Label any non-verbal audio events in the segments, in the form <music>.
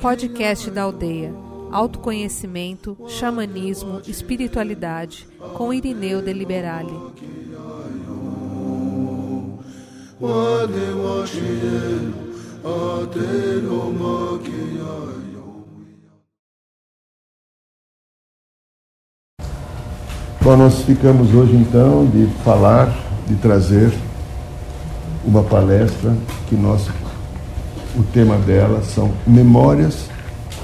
Podcast da Aldeia. Autoconhecimento, xamanismo, espiritualidade, com Irineu de Liberale. Bom, nós ficamos hoje então de falar, de trazer uma palestra que nós, o tema dela são memórias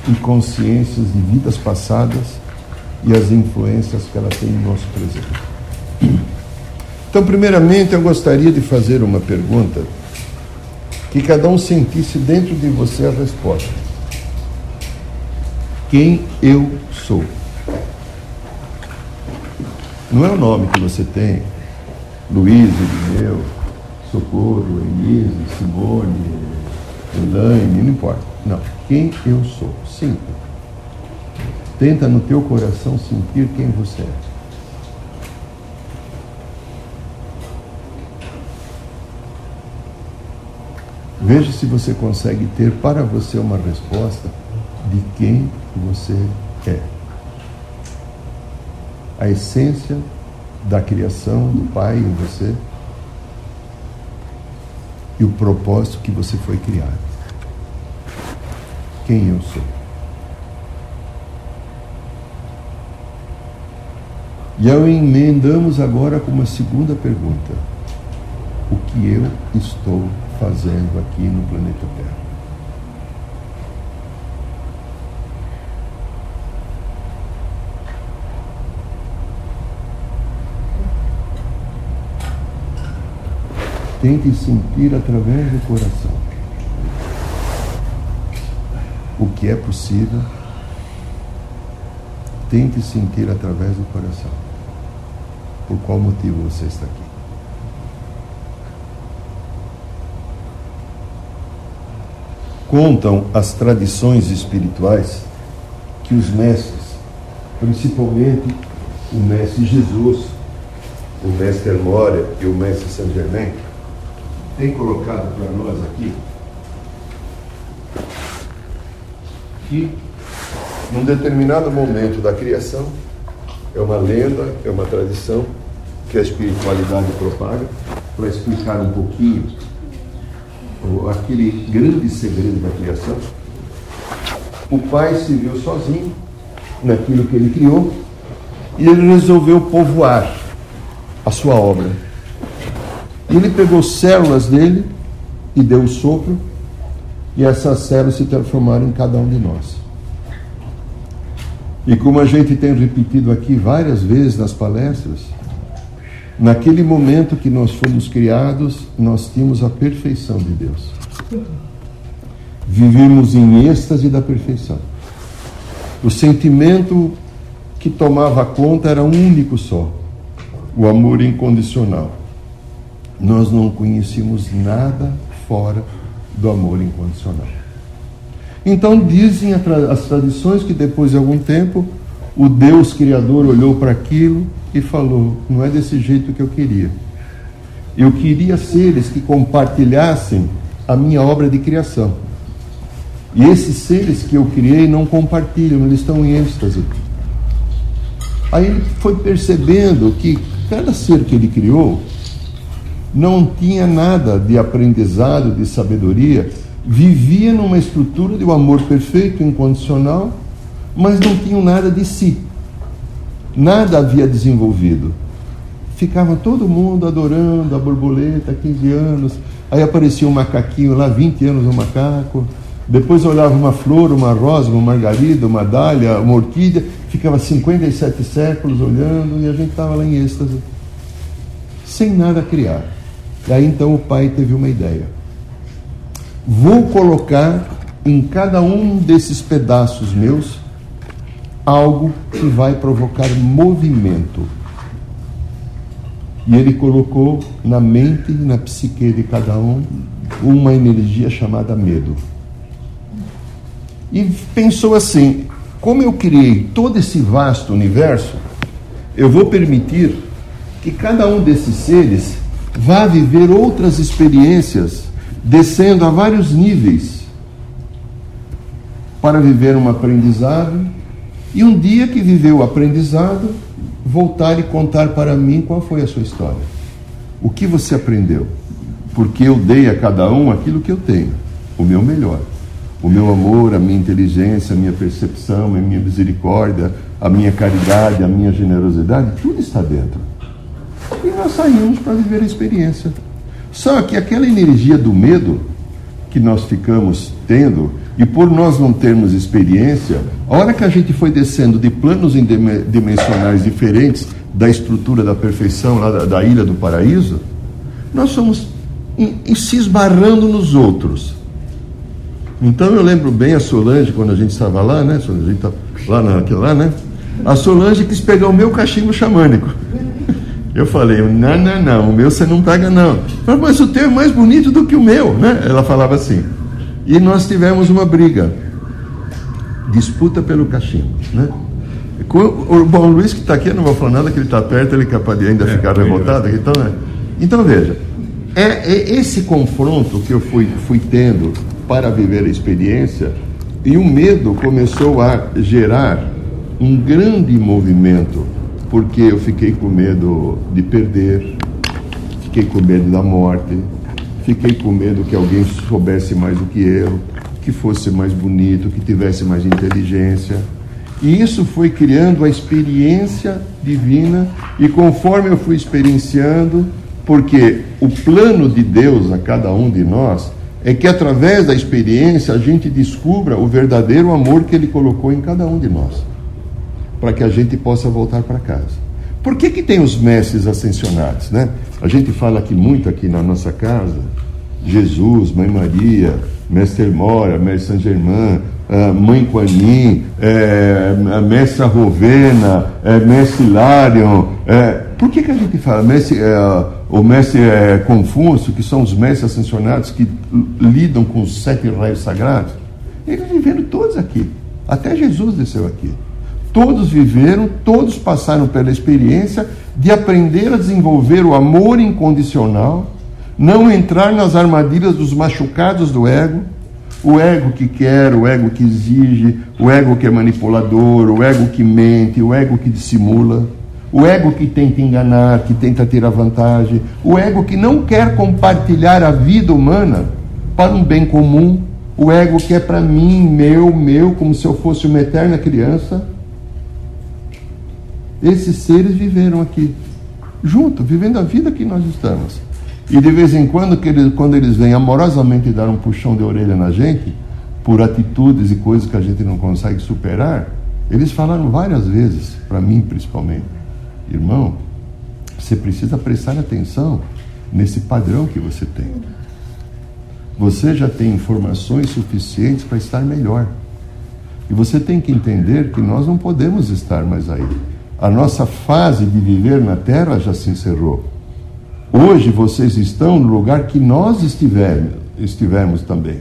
e consciências de vidas passadas e as influências que ela tem no nosso presente. Então, primeiramente, eu gostaria de fazer uma pergunta que cada um sentisse dentro de você a resposta. Quem eu sou? Não é o nome que você tem, Luiz, Irineu, Socorro, Elise, Simone, Elaine, não importa. Não. Quem eu sou. Sim. Tenta no teu coração sentir quem você é. Veja se você consegue ter para você uma resposta de quem você é. A essência da criação do Pai em você e o propósito que você foi criado. Quem eu sou? E ao emendamos agora com uma segunda pergunta: O que eu estou fazendo aqui no planeta Terra? Tente sentir através do coração o que é possível. Tente sentir através do coração por qual motivo você está aqui. Contam as tradições espirituais que os mestres, principalmente o mestre Jesus, o mestre Hermória e o mestre Saint Germain, tem colocado para nós aqui que num determinado momento da criação é uma lenda, é uma tradição que a espiritualidade propaga para explicar um pouquinho aquele grande segredo da criação. O pai se viu sozinho naquilo que ele criou e ele resolveu povoar a sua obra. Ele pegou células dele e deu o sopro, e essas células se transformaram em cada um de nós. E como a gente tem repetido aqui várias vezes nas palestras, naquele momento que nós fomos criados, nós tínhamos a perfeição de Deus. Vivíamos em êxtase da perfeição. O sentimento que tomava conta era um único só: o amor incondicional nós não conhecíamos nada fora do amor incondicional. Então dizem as tradições que depois de algum tempo o Deus Criador olhou para aquilo e falou: não é desse jeito que eu queria. Eu queria seres que compartilhassem a minha obra de criação. E esses seres que eu criei não compartilham, eles estão em êxtase. Aí ele foi percebendo que cada ser que ele criou não tinha nada de aprendizado, de sabedoria, vivia numa estrutura de um amor perfeito, incondicional, mas não tinham nada de si. Nada havia desenvolvido. Ficava todo mundo adorando a borboleta, 15 anos, aí aparecia um macaquinho lá, 20 anos um macaco, depois olhava uma flor, uma rosa, uma margarida, uma dália, uma orquídea, ficava 57 séculos olhando e a gente estava lá em êxtase, sem nada criar. E aí então o pai teve uma ideia. Vou colocar em cada um desses pedaços meus algo que vai provocar movimento. E ele colocou na mente e na psique de cada um uma energia chamada medo. E pensou assim: como eu criei todo esse vasto universo, eu vou permitir que cada um desses seres vá viver outras experiências descendo a vários níveis para viver um aprendizado e um dia que viveu o aprendizado, voltar e contar para mim qual foi a sua história. O que você aprendeu? Porque eu dei a cada um aquilo que eu tenho, o meu melhor. O meu amor, a minha inteligência, a minha percepção, a minha misericórdia, a minha caridade, a minha generosidade, tudo está dentro. E nós saímos para viver a experiência. Só que aquela energia do medo que nós ficamos tendo, e por nós não termos experiência, a hora que a gente foi descendo de planos dimensionais diferentes da estrutura da perfeição, lá da, da ilha do paraíso, nós fomos em, em se esbarrando nos outros. Então eu lembro bem a Solange, quando a gente estava lá, né? A gente naquilo lá, né? A Solange quis pegar o meu cachimbo xamânico. Eu falei, não, não, não, o meu você não pega não. Falei, mas o teu é mais bonito do que o meu, né? Ela falava assim. E nós tivemos uma briga, disputa pelo cachimbo, né? O bom Luiz que está aqui, eu não vou falar nada que ele está perto, ele é capaz de ainda é, ficar revoltado. Então, né? então veja, é, é, esse confronto que eu fui, fui tendo para viver a experiência e o medo começou a gerar um grande movimento, porque eu fiquei com medo de perder, fiquei com medo da morte, fiquei com medo que alguém soubesse mais do que eu, que fosse mais bonito, que tivesse mais inteligência. E isso foi criando a experiência divina, e conforme eu fui experienciando, porque o plano de Deus a cada um de nós é que através da experiência a gente descubra o verdadeiro amor que Ele colocou em cada um de nós para que a gente possa voltar para casa. Por que, que tem os mestres ascensionados? Né? A gente fala aqui muito aqui na nossa casa, Jesus, Mãe Maria, Mestre Mora, Mestre Saint Germain, Mãe Kuan Yin, é, Mestre Rovena, é, Mestre Larion. É, por que, que a gente fala mestre, é, o Mestre é, Confúcio, que são os mestres ascensionados que lidam com os sete raios sagrados? Eles viveram todos aqui. Até Jesus desceu aqui. Todos viveram, todos passaram pela experiência de aprender a desenvolver o amor incondicional, não entrar nas armadilhas dos machucados do ego, o ego que quer, o ego que exige, o ego que é manipulador, o ego que mente, o ego que dissimula, o ego que tenta enganar, que tenta ter a vantagem, o ego que não quer compartilhar a vida humana para um bem comum, o ego que é para mim, meu, meu, como se eu fosse uma eterna criança esses seres viveram aqui, junto, vivendo a vida que nós estamos. E de vez em quando, quando eles vêm amorosamente dar um puxão de orelha na gente, por atitudes e coisas que a gente não consegue superar, eles falaram várias vezes, para mim principalmente, irmão, você precisa prestar atenção nesse padrão que você tem. Você já tem informações suficientes para estar melhor. E você tem que entender que nós não podemos estar mais aí. A nossa fase de viver na terra já se encerrou. Hoje vocês estão no lugar que nós estivemos, estivemos também.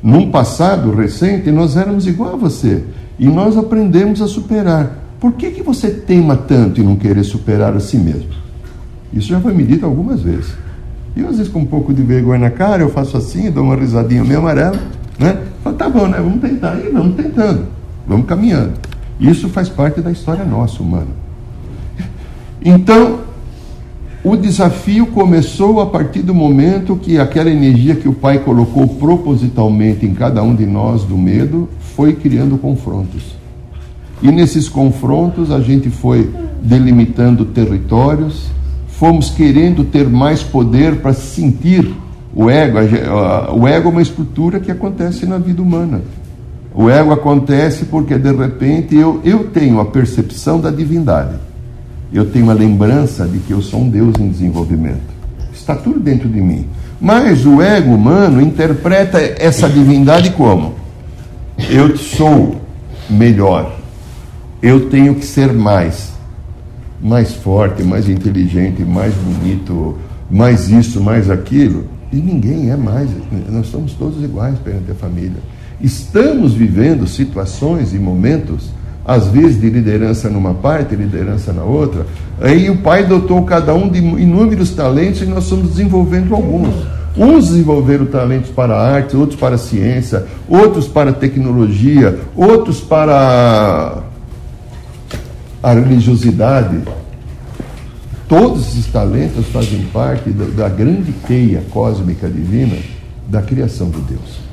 Num passado recente, nós éramos igual a você. E nós aprendemos a superar. Por que, que você teima tanto em não querer superar a si mesmo? Isso já foi me dito algumas vezes. E às vezes com um pouco de vergonha na cara, eu faço assim, dou uma risadinha meio amarela, né? Falo, tá bom, né? Vamos tentar. E vamos tentando. Vamos caminhando. Isso faz parte da história nossa, humana. Então, o desafio começou a partir do momento que aquela energia que o Pai colocou propositalmente em cada um de nós do medo foi criando confrontos. E nesses confrontos a gente foi delimitando territórios, fomos querendo ter mais poder para sentir o ego. O ego é uma estrutura que acontece na vida humana. O ego acontece porque de repente eu, eu tenho a percepção da divindade. Eu tenho a lembrança de que eu sou um Deus em desenvolvimento. Está tudo dentro de mim. Mas o ego humano interpreta essa divindade como? Eu sou melhor. Eu tenho que ser mais. Mais forte, mais inteligente, mais bonito, mais isso, mais aquilo. E ninguém é mais. Nós somos todos iguais perante a família. Estamos vivendo situações e momentos, às vezes de liderança numa parte, liderança na outra. Aí o Pai dotou cada um de inúmeros talentos e nós estamos desenvolvendo alguns. Uns desenvolveram talentos para a arte, outros para a ciência, outros para a tecnologia, outros para a religiosidade. Todos esses talentos fazem parte da, grande teia cósmica divina da criação de Deus.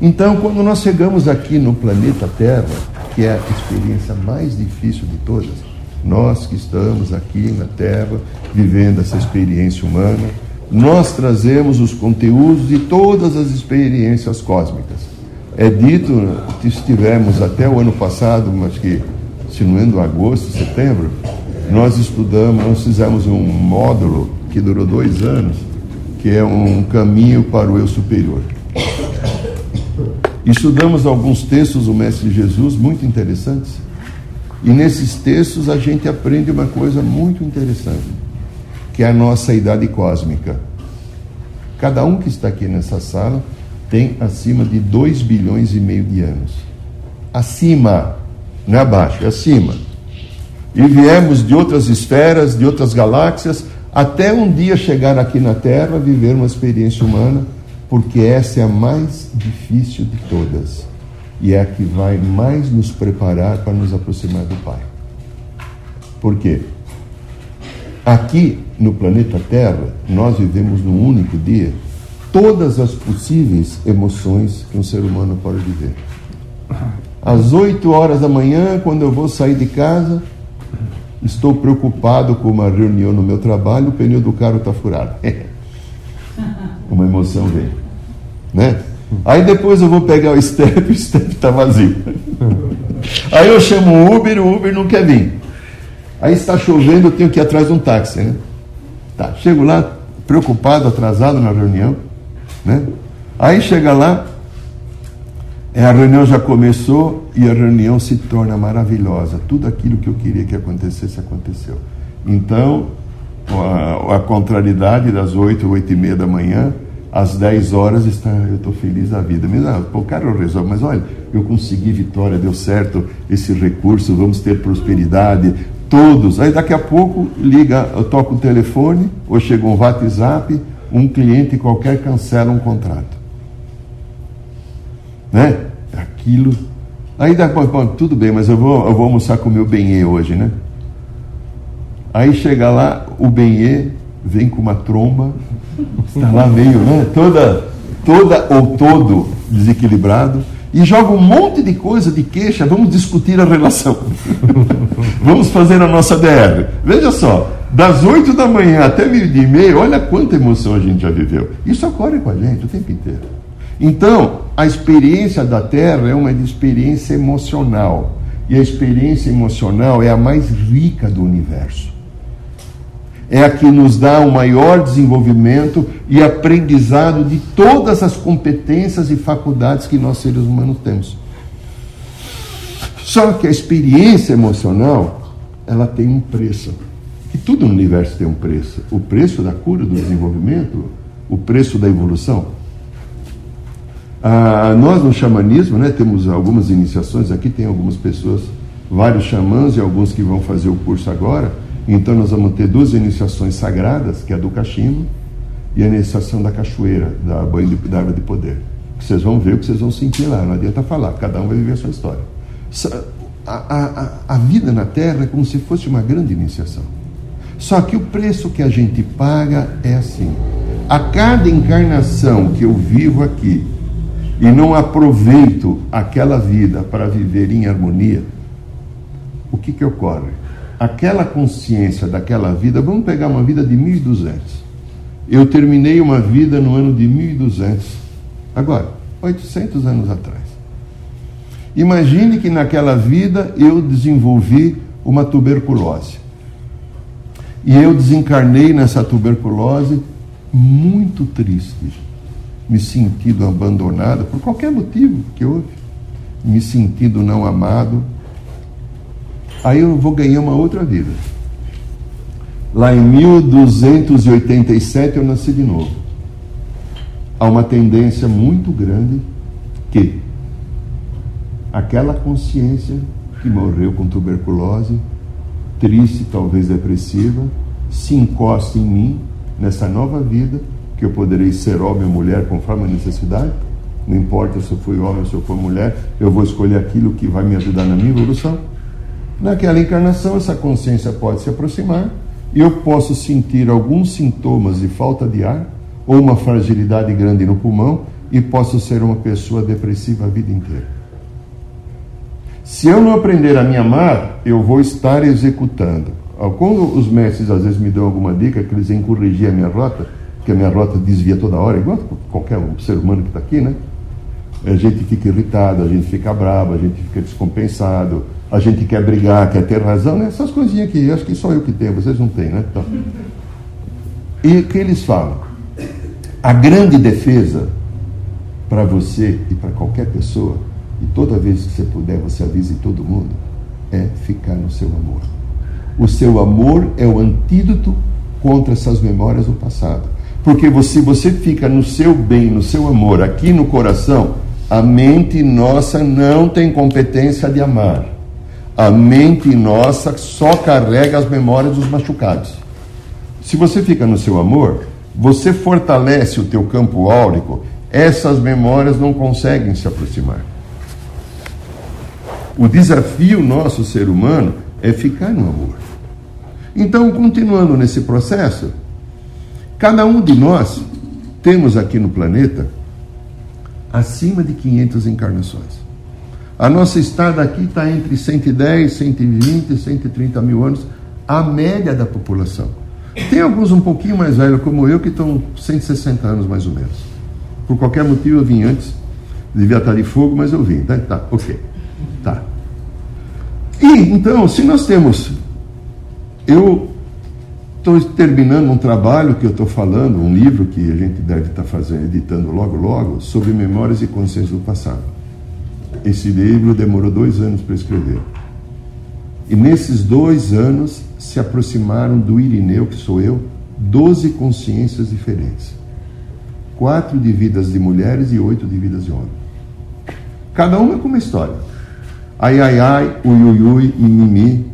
Então, quando nós chegamos aqui no planeta Terra, que é a experiência mais difícil de todas, nós que estamos aqui na Terra, vivendo essa experiência humana, nós trazemos os conteúdos de todas as experiências cósmicas. É dito que estivemos até o ano passado, mas que, se não é agosto, setembro, nós estudamos, nós fizemos um módulo que durou dois anos, que é um caminho para o eu superior. Estudamos alguns textos do Mestre Jesus muito interessantes, e nesses textos a gente aprende uma coisa muito interessante, que é a nossa idade cósmica. Cada um que está aqui nessa sala tem acima de 2 bilhões e meio de anos. Acima, não é abaixo, é acima e viemos de outras esferas, de outras galáxias, até um dia chegar aqui na Terra, viver uma experiência humana, porque essa é a mais difícil de todas e é a que vai mais nos preparar para nos aproximar do Pai. Por quê? Aqui no planeta Terra, nós vivemos num único dia todas as possíveis emoções que um ser humano pode viver. Às 8 horas da manhã, quando eu vou sair de casa, Estou preocupado com uma reunião no meu trabalho, o pneu do carro está furado. <laughs> uma emoção vem. Né? Aí depois eu vou pegar o step <laughs> o step está vazio. Aí eu chamo o Uber, o Uber não quer vir. Aí está chovendo, eu tenho que ir atrás de um táxi. Né? Tá, chego lá, preocupado, atrasado na reunião. Né? Aí chega lá, é, a reunião já começou e a reunião se torna maravilhosa. Tudo aquilo que eu queria que acontecesse, aconteceu. Então, a, a contrariedade das 8, 8 e meia da manhã, às 10 horas, está, eu estou feliz da vida. Mas, ah, pô, cara, eu resolvo, mas olha, eu consegui vitória, deu certo esse recurso, vamos ter prosperidade, todos. Aí daqui a pouco liga, eu toco o telefone, ou chega um WhatsApp, um cliente qualquer cancela um contrato. Né? Aquilo. Aí dá, bom, tudo bem, mas eu vou, eu vou almoçar com o meu benê hoje, né? Aí chega lá, o benê vem com uma tromba, está lá meio, né? Toda, toda ou todo desequilibrado e joga um monte de coisa de queixa. Vamos discutir a relação. <laughs> vamos fazer a nossa DR. Veja só, das 8 da manhã até meio-dia e meio, olha quanta emoção a gente já viveu. Isso ocorre com a gente o tempo inteiro. Então, a experiência da Terra é uma experiência emocional. E a experiência emocional é a mais rica do universo. É a que nos dá o maior desenvolvimento e aprendizado de todas as competências e faculdades que nós seres humanos temos. Só que a experiência emocional, ela tem um preço. E tudo no universo tem um preço. O preço da cura, do desenvolvimento, o preço da evolução. Ah, nós no xamanismo, né, temos algumas iniciações aqui, tem algumas pessoas, vários xamãs e alguns que vão fazer o curso agora. Então nós vamos ter duas iniciações sagradas, que é a do cachimbo e a iniciação da cachoeira, da da árvore de poder. Vocês vão ver o que vocês vão sentir lá, não adianta falar, cada um vai viver a sua história. A, a, a vida na Terra é como se fosse uma grande iniciação. Só que o preço que a gente paga é assim. A cada encarnação que eu vivo aqui, e não aproveito aquela vida para viver em harmonia, o que, que ocorre? Aquela consciência daquela vida, vamos pegar uma vida de 1200. Eu terminei uma vida no ano de 1200, agora, 800 anos atrás. Imagine que naquela vida eu desenvolvi uma tuberculose. E eu desencarnei nessa tuberculose muito triste me sentindo abandonado, por qualquer motivo que houve, me sentindo não amado, aí eu vou ganhar uma outra vida. Lá em 1287 eu nasci de novo. Há uma tendência muito grande que aquela consciência que morreu com tuberculose, triste, talvez depressiva, se encosta em mim nessa nova vida que eu poderei ser homem ou mulher conforme a necessidade. Não importa se eu fui homem ou se eu for mulher, eu vou escolher aquilo que vai me ajudar na minha evolução. Naquela encarnação, essa consciência pode se aproximar e eu posso sentir alguns sintomas de falta de ar ou uma fragilidade grande no pulmão e posso ser uma pessoa depressiva a vida inteira. Se eu não aprender a me amar, eu vou estar executando. Quando os mestres às vezes me dão alguma dica que eles vêm corrigir a minha rota, que a minha rota desvia toda hora, igual qualquer ser humano que está aqui, né? A gente fica irritado, a gente fica bravo, a gente fica descompensado, a gente quer brigar, quer ter razão, né? essas coisinhas que acho que só eu que tenho, vocês não têm, né? Então, e o que eles falam? A grande defesa para você e para qualquer pessoa e toda vez que você puder, você avise todo mundo, é ficar no seu amor. O seu amor é o antídoto contra essas memórias do passado. Porque você, você fica no seu bem, no seu amor, aqui no coração, a mente nossa não tem competência de amar. A mente nossa só carrega as memórias dos machucados. Se você fica no seu amor, você fortalece o teu campo áurico, essas memórias não conseguem se aproximar. O desafio nosso, ser humano, é ficar no amor. Então, continuando nesse processo, cada um de nós temos aqui no planeta acima de 500 encarnações. A nossa estada aqui está entre 110, 120 e 130 mil anos, a média da população. Tem alguns um pouquinho mais velhos, como eu, que estão 160 anos mais ou menos. Por qualquer motivo eu vim antes, devia estar de fogo, mas eu vim. Tá, tá ok. Tá. E então, se nós temos. Eu estou terminando um trabalho que eu estou falando, um livro que a gente deve estar fazendo, editando logo, logo, sobre memórias e consciência do passado. Esse livro demorou dois anos para escrever. E nesses dois anos se aproximaram do Irineu, que sou eu, doze consciências diferentes. Quatro de vidas de mulheres e oito de vidas de homens. Cada uma com uma história. Ai, ai, ai, ui, ui, ui, mimimi.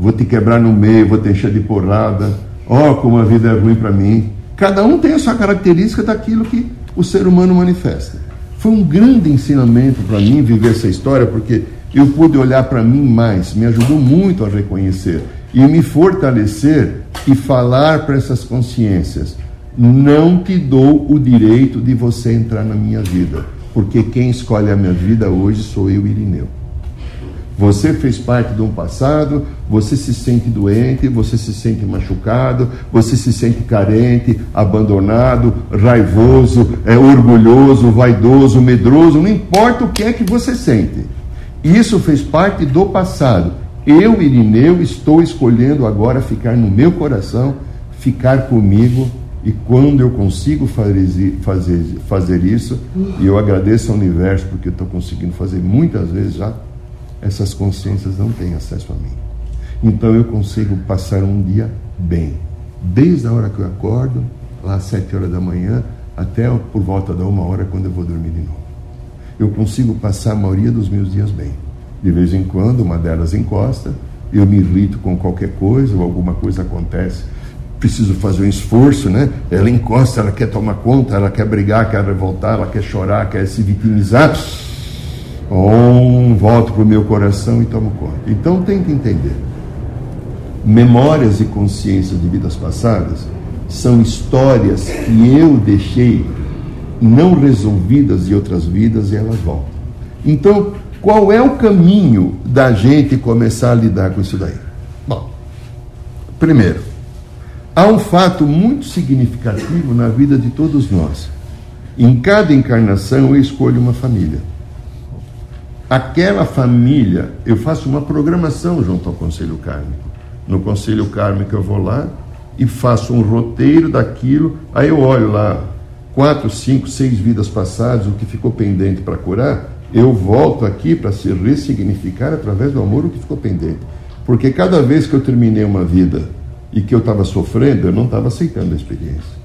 Vou te quebrar no meio, vou te encher de porrada. Ó, oh, como a vida é ruim para mim. Cada um tem a sua característica daquilo que o ser humano manifesta. Foi um grande ensinamento para mim viver essa história, porque eu pude olhar para mim mais, me ajudou muito a reconhecer e me fortalecer e falar para essas consciências: não te dou o direito de você entrar na minha vida, porque quem escolhe a minha vida hoje sou eu, Irineu. Você fez parte de um passado, você se sente doente, você se sente machucado, você se sente carente, abandonado, raivoso, é orgulhoso, vaidoso, medroso, não importa o que é que você sente. Isso fez parte do passado. Eu, Irineu, estou escolhendo agora ficar no meu coração, ficar comigo, e quando eu consigo fazer, fazer, fazer isso, e eu agradeço ao universo porque eu estou conseguindo fazer muitas vezes já essas consciências não têm acesso a mim. Então eu consigo passar um dia bem, desde a hora que eu acordo, lá às sete horas da manhã, até por volta da uma hora quando eu vou dormir de novo. Eu consigo passar a maioria dos meus dias bem. De vez em quando, uma delas encosta, eu me irrito com qualquer coisa, ou alguma coisa acontece, preciso fazer um esforço, né? Ela encosta, ela quer tomar conta, ela quer brigar, quer revoltar, ela quer chorar, quer se vitimizar Om, volto para o meu coração e tomo conta. Então tem que entender. Memórias e consciências de vidas passadas são histórias que eu deixei não resolvidas em outras vidas e elas voltam. Então, qual é o caminho da gente começar a lidar com isso daí? Bom, primeiro, há um fato muito significativo na vida de todos nós. Em cada encarnação eu escolho uma família aquela família, eu faço uma programação junto ao Conselho Kármico. No Conselho Kármico eu vou lá e faço um roteiro daquilo, aí eu olho lá quatro, cinco, seis vidas passadas, o que ficou pendente para curar, eu volto aqui para se ressignificar através do amor o que ficou pendente. Porque cada vez que eu terminei uma vida e que eu estava sofrendo, eu não estava aceitando a experiência.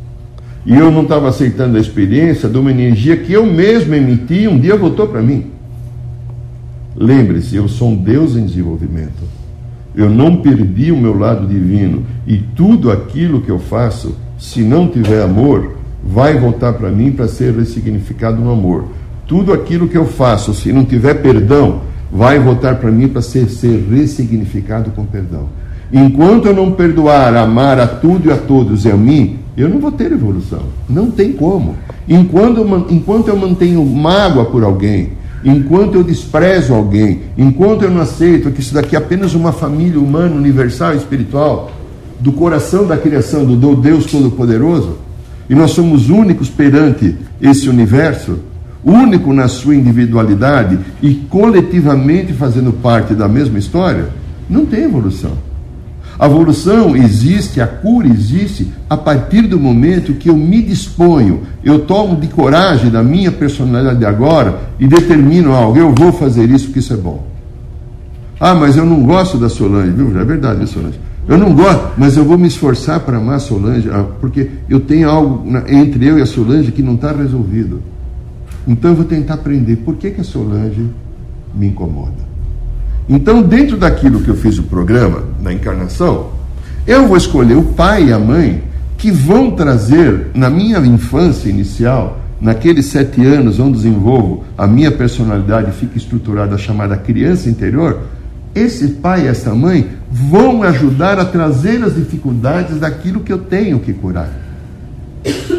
E eu não estava aceitando a experiência de uma energia que eu mesmo emiti um dia voltou para mim. Lembre-se, eu sou um Deus em desenvolvimento. Eu não perdi o meu lado divino. E tudo aquilo que eu faço, se não tiver amor, vai voltar para mim para ser ressignificado no amor. Tudo aquilo que eu faço, se não tiver perdão, vai voltar para mim para ser, ser ressignificado com perdão. Enquanto eu não perdoar, amar a tudo e a todos e a mim, eu não vou ter evolução. Não tem como. Enquanto enquanto eu mantenho mágoa por alguém, enquanto eu desprezo alguém, enquanto eu não aceito que isso daqui é apenas uma família humana, universal espiritual, do coração da criação do Deus Todo-Poderoso, e nós somos únicos perante esse universo, único na sua individualidade e coletivamente fazendo parte da mesma história, não tem evolução. A evolução existe, a cura existe a partir do momento que eu me disponho, eu tomo de coragem da minha personalidade agora e determino algo, eu vou fazer isso porque isso é bom. Ah, mas eu não gosto da Solange, viu? É verdade, Solange. Eu não gosto, mas eu vou me esforçar para amar a Solange, ah, porque eu tenho algo entre eu e a Solange que não está resolvido. Então eu vou tentar aprender por que, que a Solange me incomoda. Então, dentro daquilo que eu fiz o programa, na encarnação, eu vou escolher o pai e a mãe que vão trazer, na minha infância inicial, naqueles sete anos onde desenvolvo a minha personalidade fica estruturada, chamada criança interior, esse pai e essa mãe vão ajudar a trazer as dificuldades daquilo que eu tenho que curar.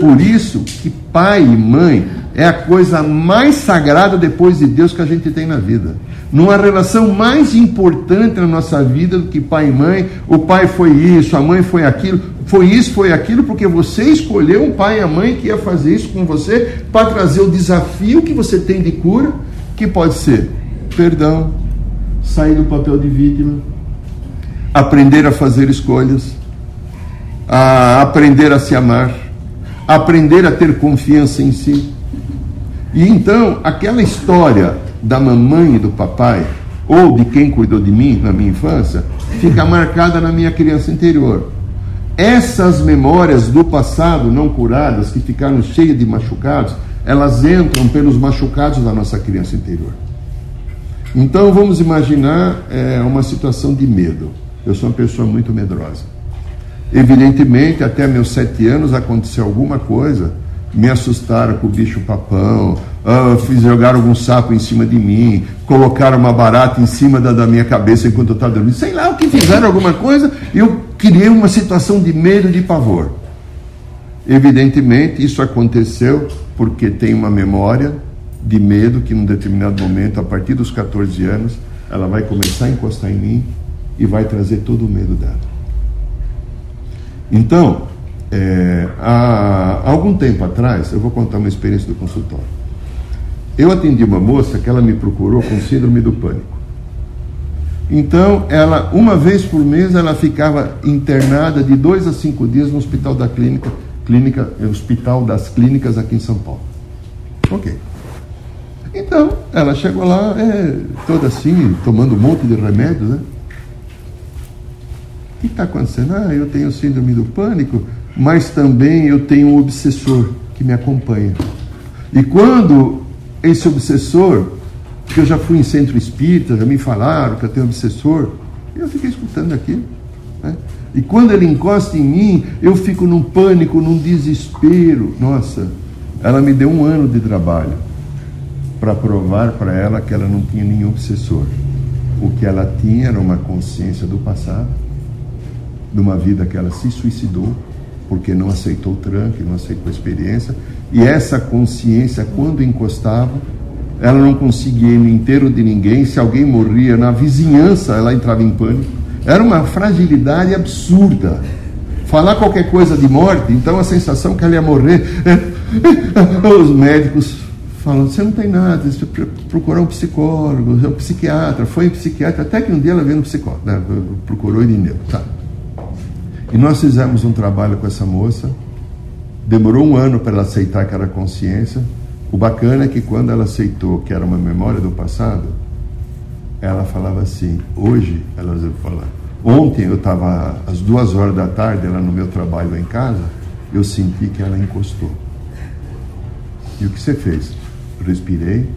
Por isso que pai e mãe é a coisa mais sagrada depois de Deus que a gente tem na vida. Numa relação mais importante na nossa vida do que pai e mãe, o pai foi isso, a mãe foi aquilo, foi isso, foi aquilo, porque você escolheu um pai e a mãe que ia fazer isso com você para trazer o desafio que você tem de cura, que pode ser perdão, sair do papel de vítima, aprender a fazer escolhas, a aprender a se amar, aprender a ter confiança em si. E então, aquela história da mamãe e do papai, ou de quem cuidou de mim na minha infância, fica marcada na minha criança interior. Essas memórias do passado não curadas, que ficaram cheias de machucados, elas entram pelos machucados da nossa criança interior. Então vamos imaginar é, uma situação de medo. Eu sou uma pessoa muito medrosa. Evidentemente, até meus sete anos aconteceu alguma coisa, me assustaram com o bicho papão, uh, fiz jogar algum sapo em cima de mim, colocaram uma barata em cima da, da minha cabeça enquanto eu estava dormindo. Sei lá o que fizeram alguma coisa, eu criei uma situação de medo, de pavor. Evidentemente, isso aconteceu porque tem uma memória de medo que, num determinado momento, a partir dos 14 anos, ela vai começar a encostar em mim e vai trazer todo o medo dela. Então, é, há algum tempo atrás, eu vou contar uma experiência do consultório. Eu atendi uma moça que ela me procurou com síndrome do pânico. Então, ela, uma vez por mês, ela ficava internada de dois a cinco dias no hospital da clínica, clínica, hospital das clínicas aqui em São Paulo. Ok. Então, ela chegou lá, é, toda assim, tomando um monte de remédios, né? O que está acontecendo? Ah, eu tenho síndrome do pânico, mas também eu tenho um obsessor que me acompanha. E quando esse obsessor, que eu já fui em centro espírita, já me falaram que eu tenho obsessor, eu fiquei escutando aquilo. Né? E quando ele encosta em mim, eu fico num pânico, num desespero. Nossa, ela me deu um ano de trabalho para provar para ela que ela não tinha nenhum obsessor. O que ela tinha era uma consciência do passado, de uma vida que ela se suicidou, porque não aceitou o tranque, não aceitou a experiência, e essa consciência, quando encostava, ela não conseguia ir no inteiro de ninguém, se alguém morria na vizinhança, ela entrava em pânico. Era uma fragilidade absurda. Falar qualquer coisa de morte, então a sensação que ela ia morrer. Os médicos falando, você não tem nada, você procurar um psicólogo, um psiquiatra, foi um psiquiatra, até que um dia ela veio no psicólogo, né? procurou Irineu, tá. E nós fizemos um trabalho com essa moça, demorou um ano para ela aceitar que era consciência. O bacana é que quando ela aceitou que era uma memória do passado, ela falava assim, hoje, ela falar, ontem eu estava às duas horas da tarde, ela no meu trabalho em casa, eu senti que ela encostou. E o que você fez? respirei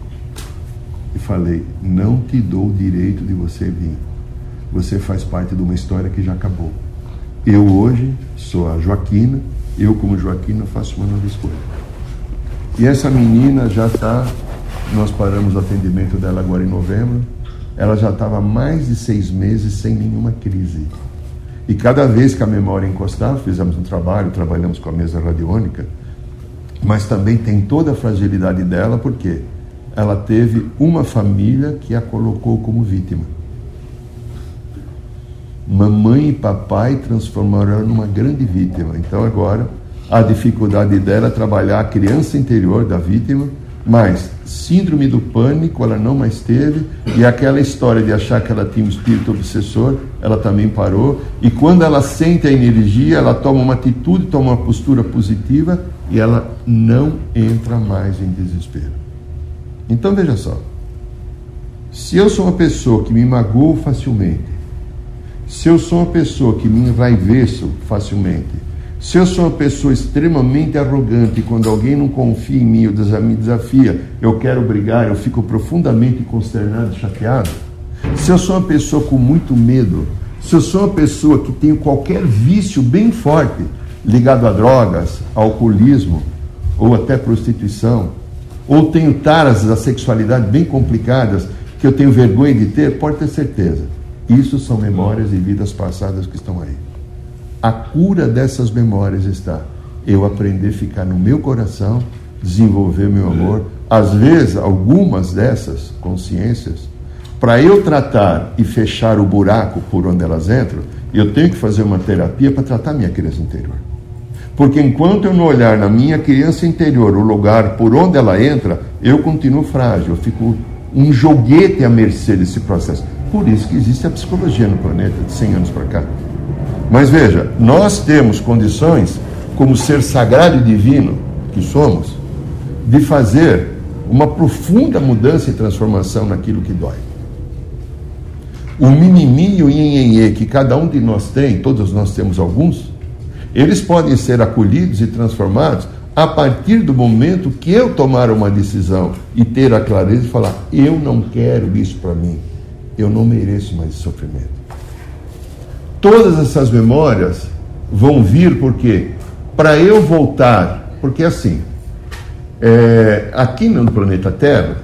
e falei: Não te dou o direito de você vir. Você faz parte de uma história que já acabou. Eu hoje sou a Joaquina, Eu, como Joaquim, não faço uma nova escolha. E essa menina já está, nós paramos o atendimento dela agora em novembro, ela já estava mais de seis meses sem nenhuma crise. E cada vez que a memória encostava, fizemos um trabalho, trabalhamos com a mesa radiônica, mas também tem toda a fragilidade dela, porque ela teve uma família que a colocou como vítima. Mamãe e papai transformaram numa grande vítima. Então agora a dificuldade dela é trabalhar a criança interior da vítima, mas síndrome do pânico ela não mais teve, e aquela história de achar que ela tinha um espírito obsessor, ela também parou, e quando ela sente a energia, ela toma uma atitude, toma uma postura positiva, e ela não entra mais em desespero. Então veja só, se eu sou uma pessoa que me magoou facilmente, se eu sou uma pessoa que me enraiveço facilmente, se eu sou uma pessoa extremamente arrogante, quando alguém não confia em mim ou me desafia, eu quero brigar, eu fico profundamente consternado, chateado. Se eu sou uma pessoa com muito medo, se eu sou uma pessoa que tem qualquer vício bem forte, ligado a drogas, alcoolismo ou até prostituição, ou tenho taras da sexualidade bem complicadas que eu tenho vergonha de ter, pode ter certeza. Isso são memórias de vidas passadas que estão aí. A cura dessas memórias está eu aprender a ficar no meu coração, desenvolver meu amor. Às vezes, algumas dessas consciências, para eu tratar e fechar o buraco por onde elas entram, eu tenho que fazer uma terapia para tratar minha criança interior. Porque enquanto eu não olhar na minha criança interior o lugar por onde ela entra, eu continuo frágil, eu fico um joguete à mercê desse processo. Por isso que existe a psicologia no planeta de 100 anos para cá. Mas veja, nós temos condições, como ser sagrado e divino que somos, de fazer uma profunda mudança e transformação naquilo que dói. O mimimi e o nhenhenhê que cada um de nós tem, todos nós temos alguns, eles podem ser acolhidos e transformados a partir do momento que eu tomar uma decisão e ter a clareza de falar: eu não quero isso para mim, eu não mereço mais sofrimento. Todas essas memórias vão vir porque para eu voltar, porque assim, é, aqui no planeta Terra,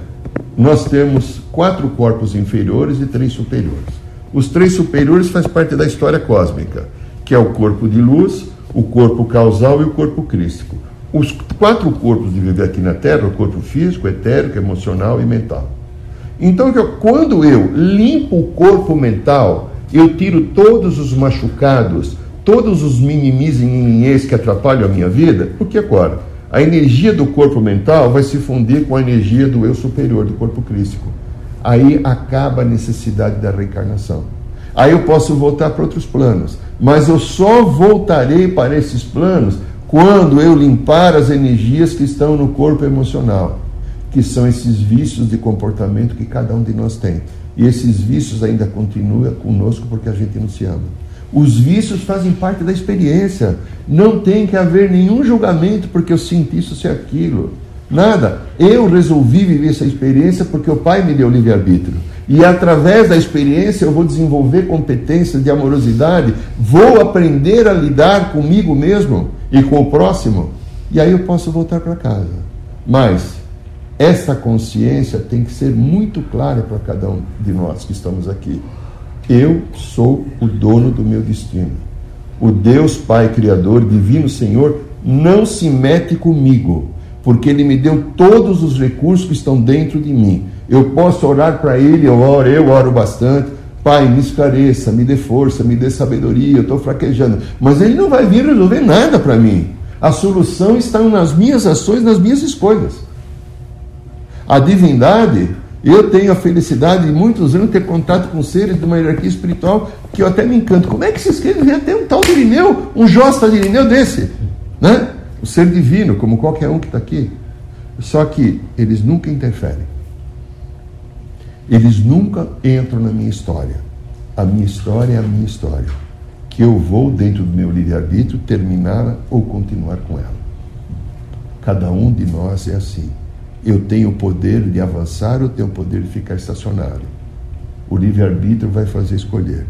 nós temos quatro corpos inferiores e três superiores. Os três superiores faz parte da história cósmica, que é o corpo de luz, o corpo causal e o corpo crístico. Os quatro corpos de viver aqui na Terra, o corpo físico, etérico, emocional e mental. Então, quando eu limpo o corpo mental, eu tiro todos os machucados, todos os mimimis e nininhês que atrapalham a minha vida, porque agora a energia do corpo mental vai se fundir com a energia do eu superior, do corpo crístico. Aí acaba a necessidade da reencarnação. Aí eu posso voltar para outros planos, mas eu só voltarei para esses planos quando eu limpar as energias que estão no corpo emocional, que são esses vícios de comportamento que cada um de nós tem. E esses vícios ainda continuam conosco porque a gente não se ama. Os vícios fazem parte da experiência. Não tem que haver nenhum julgamento porque eu sinto isso, se aquilo. Nada. Eu resolvi viver essa experiência porque o Pai me deu livre-arbítrio. E através da experiência eu vou desenvolver competências de amorosidade, vou aprender a lidar comigo mesmo e com o próximo. E aí eu posso voltar para casa. Mas essa consciência tem que ser muito clara para cada um de nós que estamos aqui. Eu sou o dono do meu destino. O Deus Pai Criador, Divino Senhor, não se mete comigo, porque Ele me deu todos os recursos que estão dentro de mim. Eu posso orar para Ele, eu oro, eu oro bastante. Pai, me esclareça, me dê força, me dê sabedoria, eu estou fraquejando. Mas Ele não vai vir resolver nada para mim. A solução está nas minhas ações, nas minhas escolhas. A divindade, eu tenho a felicidade de muitos anos ter contato com seres de uma hierarquia espiritual que eu até me encanto. Como é que vocês querem ver até um tal de Irineu, um Josta de Irineu desse? Né? O ser divino, como qualquer um que está aqui. Só que eles nunca interferem. Eles nunca entram na minha história. A minha história é a minha história. Que eu vou, dentro do meu livre-arbítrio, terminá-la ou continuar com ela. Cada um de nós é assim. Eu tenho o poder de avançar ou tenho o poder de ficar estacionário. O livre-arbítrio vai fazer escolher.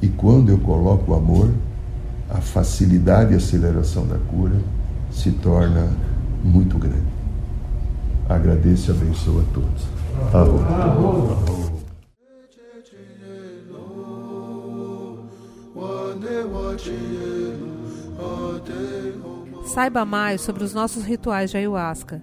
E quando eu coloco o amor, a facilidade e aceleração da cura se torna muito grande. Agradeço e abençoo a todos. Arro. Saiba mais sobre os nossos rituais de ayahuasca,